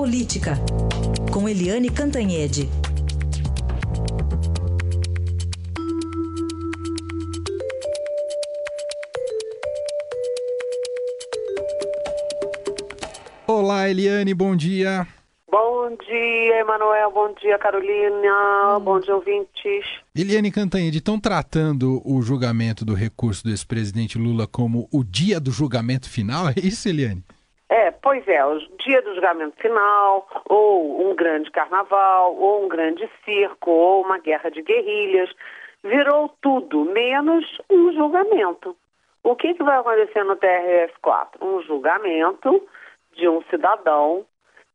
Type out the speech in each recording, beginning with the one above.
Política, com Eliane Cantanhede. Olá, Eliane, bom dia. Bom dia, Emanuel. Bom dia, Carolina. Hum. Bom dia, ouvintes. Eliane Cantanhede, estão tratando o julgamento do recurso do ex-presidente Lula como o dia do julgamento final? É isso, Eliane? É, pois é, o dia do julgamento final, ou um grande carnaval, ou um grande circo, ou uma guerra de guerrilhas. Virou tudo, menos um julgamento. O que, que vai acontecer no TRF4? Um julgamento de um cidadão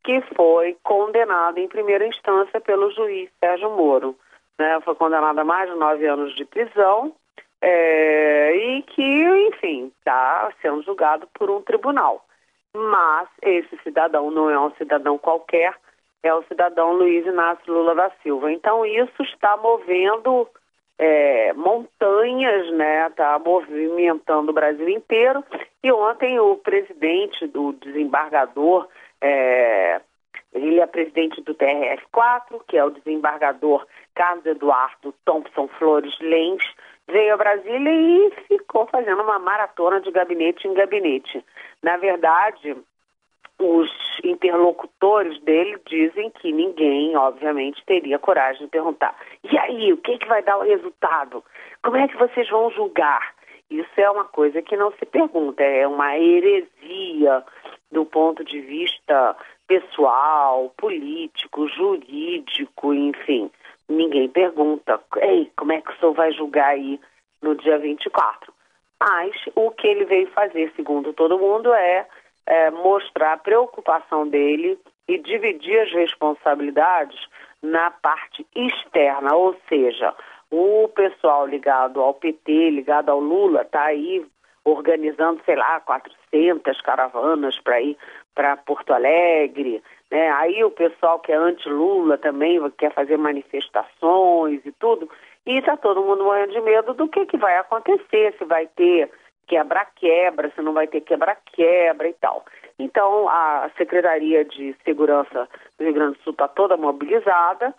que foi condenado em primeira instância pelo juiz Sérgio Moro. Né? Foi condenado a mais de nove anos de prisão é, e que, enfim, está sendo julgado por um tribunal. Mas esse cidadão não é um cidadão qualquer, é o cidadão Luiz Inácio Lula da Silva. Então isso está movendo é, montanhas, né? Está movimentando o Brasil inteiro. E ontem o presidente do desembargador é, ele é presidente do TRF4, que é o desembargador Carlos Eduardo Thompson Flores Lens, veio a Brasília e ficou fazendo uma maratona de gabinete em gabinete. Na verdade, os interlocutores dele dizem que ninguém, obviamente, teria coragem de perguntar: e aí, o que, é que vai dar o resultado? Como é que vocês vão julgar? Isso é uma coisa que não se pergunta, é uma heresia do ponto de vista pessoal, político, jurídico, enfim. Ninguém pergunta, ei, como é que o senhor vai julgar aí no dia 24? Mas o que ele veio fazer, segundo todo mundo, é, é mostrar a preocupação dele e dividir as responsabilidades na parte externa, ou seja, o pessoal ligado ao PT, ligado ao Lula, está aí organizando, sei lá, 400 caravanas para ir para Porto Alegre. Né? Aí o pessoal que é anti-Lula também quer fazer manifestações e tudo. E está todo mundo morrendo de medo do que, que vai acontecer, se vai ter quebra-quebra, se não vai ter quebra-quebra e tal. Então, a Secretaria de Segurança do Rio Grande do Sul está toda mobilizada.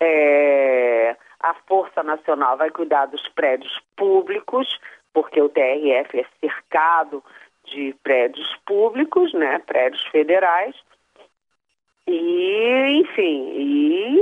É, a Força Nacional vai cuidar dos prédios públicos, porque o TRF é cercado de prédios públicos, né, prédios federais. E, enfim, e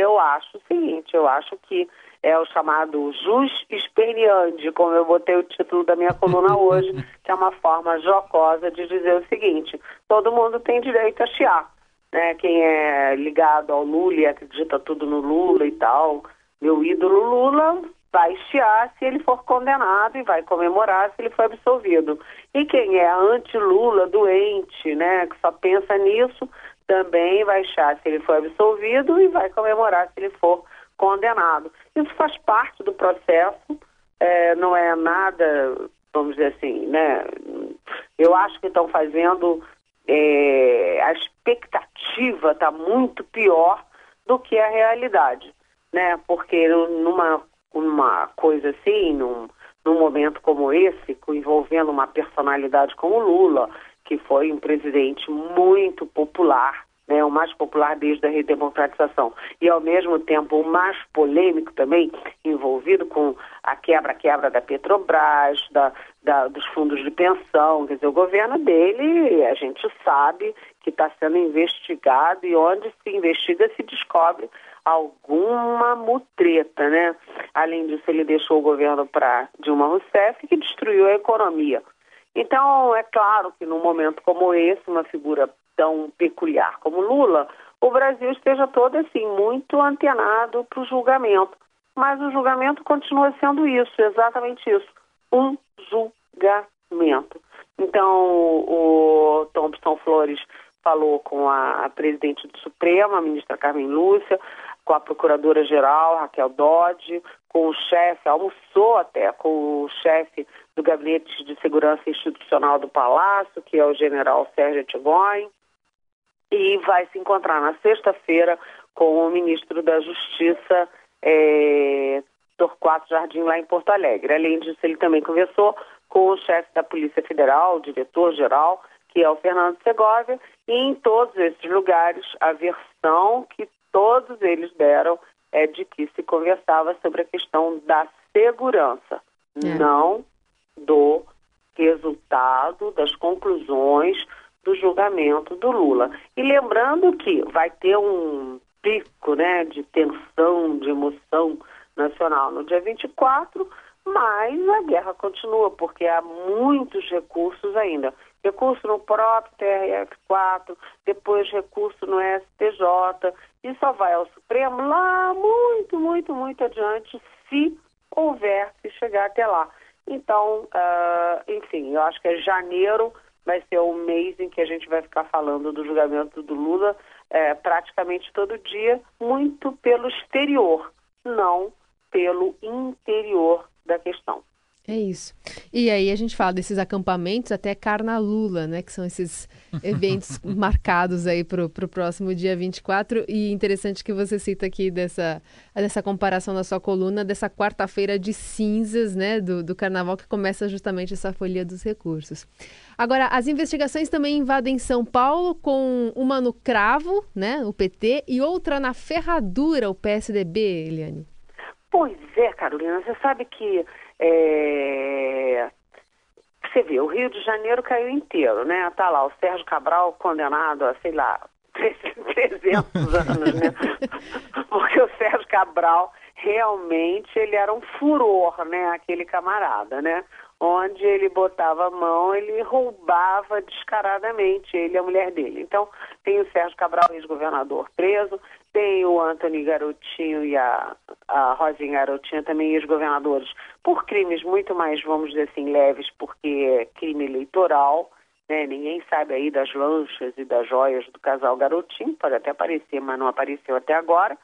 eu acho o seguinte, eu acho que é o chamado jus experiandi, como eu botei o título da minha coluna hoje, que é uma forma jocosa de dizer o seguinte, todo mundo tem direito a chiar, né? Quem é ligado ao Lula e acredita tudo no Lula e tal, meu ídolo Lula vai chiar se ele for condenado e vai comemorar se ele for absolvido. E quem é anti-Lula, doente, né, que só pensa nisso, também vai chiar se ele for absolvido e vai comemorar se ele for condenado. Isso faz parte do processo, é, não é nada, vamos dizer assim, né? Eu acho que estão fazendo. É, a expectativa está muito pior do que a realidade, né? Porque numa uma coisa assim, num, num momento como esse, envolvendo uma personalidade como Lula, que foi um presidente muito popular, né, o mais popular desde a redemocratização, e ao mesmo tempo o mais polêmico também, envolvido com a quebra-quebra da Petrobras, da, da, dos fundos de pensão, quer dizer, o governo dele, a gente sabe que está sendo investigado e onde se investiga se descobre alguma mutreta, né? Além disso, ele deixou o governo para Dilma Rousseff, que destruiu a economia. Então, é claro que num momento como esse, uma figura tão peculiar como Lula, o Brasil esteja todo assim, muito antenado para o julgamento. Mas o julgamento continua sendo isso, exatamente isso, um julgamento. Então, o Thompson Flores falou com a presidente do Supremo, a ministra Carmen Lúcia, com a procuradora-geral, Raquel Dodge, com o chefe, almoçou até com o chefe do Gabinete de Segurança Institucional do Palácio, que é o general Sérgio Tigonho, e vai se encontrar na sexta-feira com o ministro da Justiça, é, Torquato Jardim, lá em Porto Alegre. Além disso, ele também conversou com o chefe da Polícia Federal, o diretor-geral, que é o Fernando Segovia, e em todos esses lugares a versão que todos eles deram é de que se conversava sobre a questão da segurança, é. não do resultado, das conclusões do julgamento do Lula. E lembrando que vai ter um pico né, de tensão, de emoção nacional no dia 24, mas a guerra continua, porque há muitos recursos ainda. Recurso no próprio TRF4, depois recurso no STJ, e só vai ao Supremo lá muito, muito, muito adiante, se houver, se chegar até lá. Então, uh, enfim, eu acho que é janeiro vai ser o mês em que a gente vai ficar falando do julgamento do Lula é, praticamente todo dia, muito pelo exterior, não pelo interior da questão. É isso. E aí a gente fala desses acampamentos até Carnalula, né? Que são esses eventos marcados aí para o próximo dia 24. E interessante que você cita aqui dessa, dessa comparação na sua coluna, dessa quarta-feira de cinzas, né? Do, do carnaval, que começa justamente essa folia dos recursos. Agora, as investigações também invadem São Paulo, com uma no Cravo, né? O PT, e outra na Ferradura, o PSDB, Eliane. Pois é, Carolina. Você sabe que é... Você vê, o Rio de Janeiro caiu inteiro, né? Tá lá o Sérgio Cabral condenado a, sei lá, 300 anos, né? Porque o Sérgio Cabral realmente ele era um furor, né? Aquele camarada, né? onde ele botava a mão, ele roubava descaradamente, ele e a mulher dele. Então, tem o Sérgio Cabral, ex-governador, preso, tem o Antony Garotinho e a, a Rosinha Garotinha, também ex-governadores, por crimes muito mais, vamos dizer assim, leves, porque é crime eleitoral, né? Ninguém sabe aí das lanchas e das joias do casal Garotinho, pode até aparecer, mas não apareceu até agora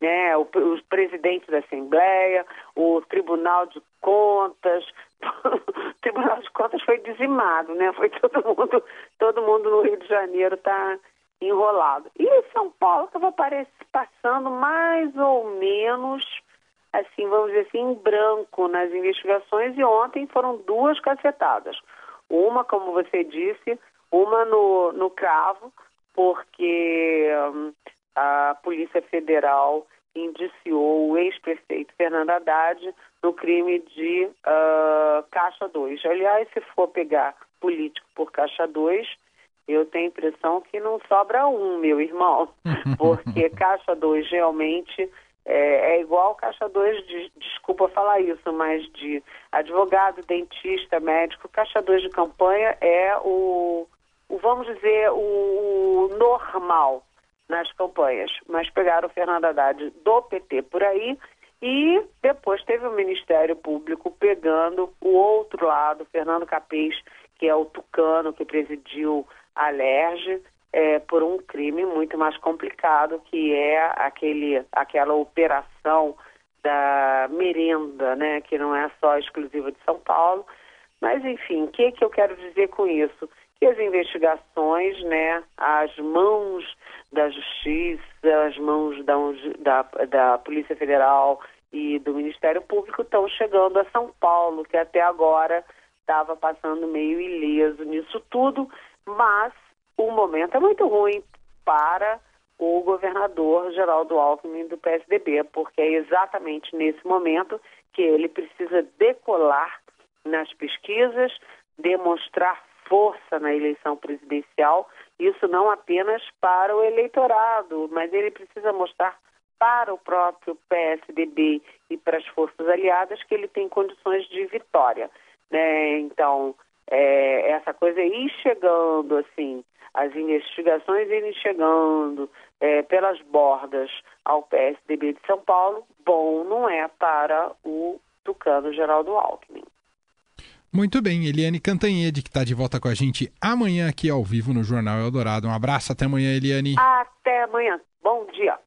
né, o, os presidentes da Assembleia, o Tribunal de Contas, o Tribunal de Contas foi dizimado, né? Foi todo mundo, todo mundo no Rio de Janeiro está enrolado. E São Paulo estava passando mais ou menos, assim, vamos dizer assim, em branco nas investigações e ontem foram duas cacetadas. Uma, como você disse, uma no, no cravo, porque hum, a Polícia Federal indiciou o ex-prefeito Fernando Haddad no crime de uh, Caixa 2. Aliás, se for pegar político por Caixa 2, eu tenho a impressão que não sobra um, meu irmão, porque Caixa 2 realmente é, é igual Caixa 2, de, desculpa falar isso, mas de advogado, dentista, médico, Caixa 2 de campanha é o, o vamos dizer, o, normal nas campanhas, mas pegaram o Fernando Haddad do PT por aí e depois teve o Ministério Público pegando o outro lado, Fernando Capês, que é o tucano que presidiu a LERJ, é, por um crime muito mais complicado, que é aquele, aquela operação da merenda, né, que não é só exclusiva de São Paulo. Mas, enfim, o que, que eu quero dizer com isso? Que as investigações, né, as mãos da Justiça, as mãos da, da, da Polícia Federal e do Ministério Público estão chegando a São Paulo, que até agora estava passando meio ileso nisso tudo, mas o momento é muito ruim para o governador Geraldo Alckmin do PSDB, porque é exatamente nesse momento que ele precisa decolar nas pesquisas, demonstrar força na eleição presidencial, isso não apenas para o eleitorado, mas ele precisa mostrar para o próprio PSDB e para as forças aliadas que ele tem condições de vitória. Né? Então, é, essa coisa ir chegando, assim, as investigações irem chegando é, pelas bordas ao PSDB de São Paulo, bom não é para o tucano Geraldo Alckmin. Muito bem, Eliane Cantanhede, que está de volta com a gente amanhã aqui ao vivo no Jornal Eldorado. Um abraço, até amanhã, Eliane. Até amanhã. Bom dia.